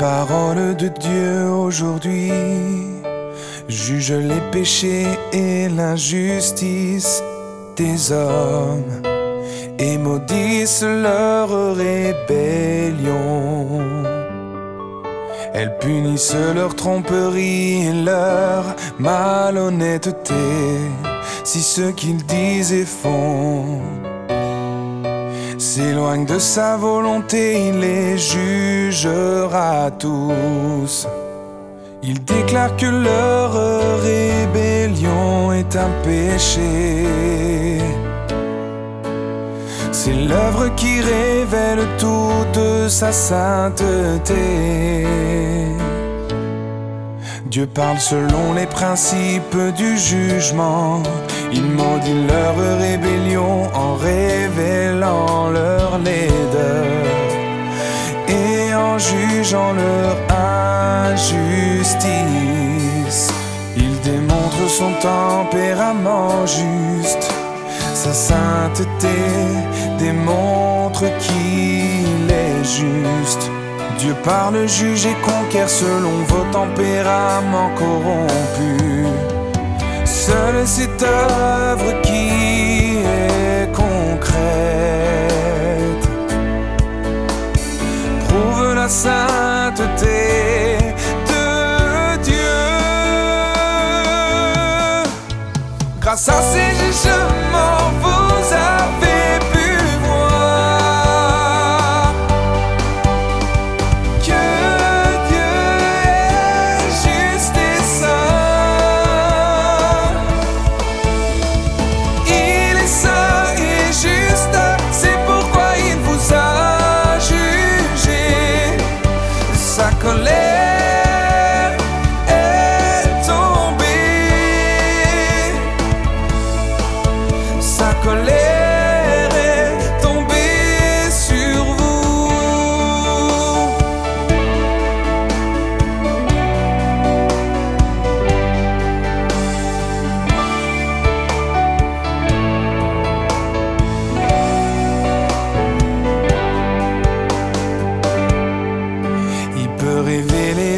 Les paroles de Dieu aujourd'hui jugent les péchés et l'injustice des hommes et maudissent leur rébellion. Elles punissent leur tromperie et leur malhonnêteté si ce qu'ils disent et font s'éloigne de sa volonté, il les jugera tous. Il déclare que leur rébellion est un péché. C'est l'œuvre qui révèle toute sa sainteté. Dieu parle selon les principes du jugement. Il maudit leur Il démontre son tempérament juste, sa sainteté démontre qu'il est juste. Dieu parle, juge et conquiert selon vos tempéraments corrompus. Seule cette œuvre qui Grâce à ces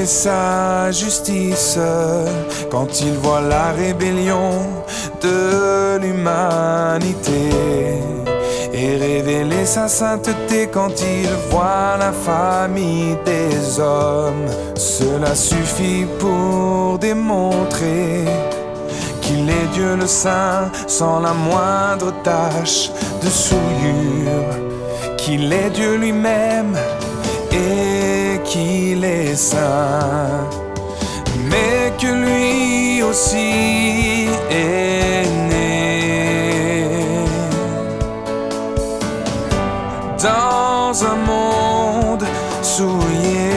sa justice quand il voit la rébellion de l'humanité et révéler sa sainteté quand il voit la famille des hommes. Cela suffit pour démontrer qu'il est Dieu le Saint sans la moindre tache de souillure, qu'il est Dieu lui-même qu'il est saint, mais que lui aussi est né dans un monde souillé.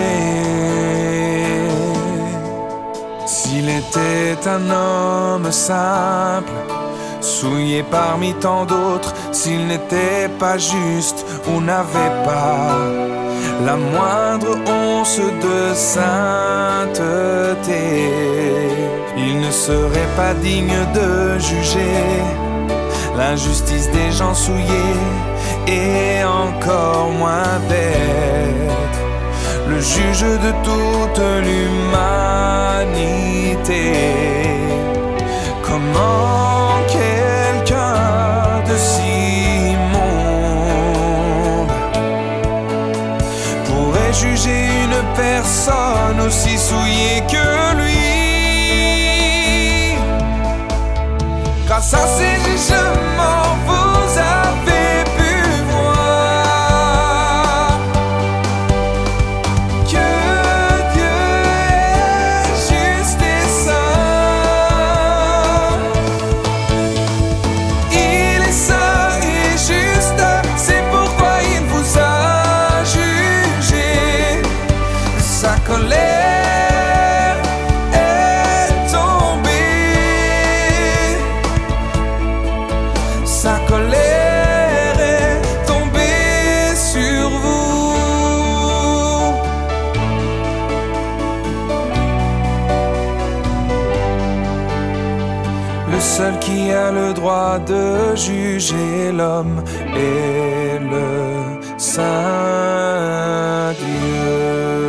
S'il était un homme simple, souillé parmi tant d'autres, s'il n'était pas juste ou n'avait pas la moindre once de sainteté, il ne serait pas digne de juger l'injustice des gens souillés et encore moins d'être le juge de toute l'humanité. Personne aussi souillée que lui? Grâce à qui a le droit de juger l'homme et le Saint Dieu.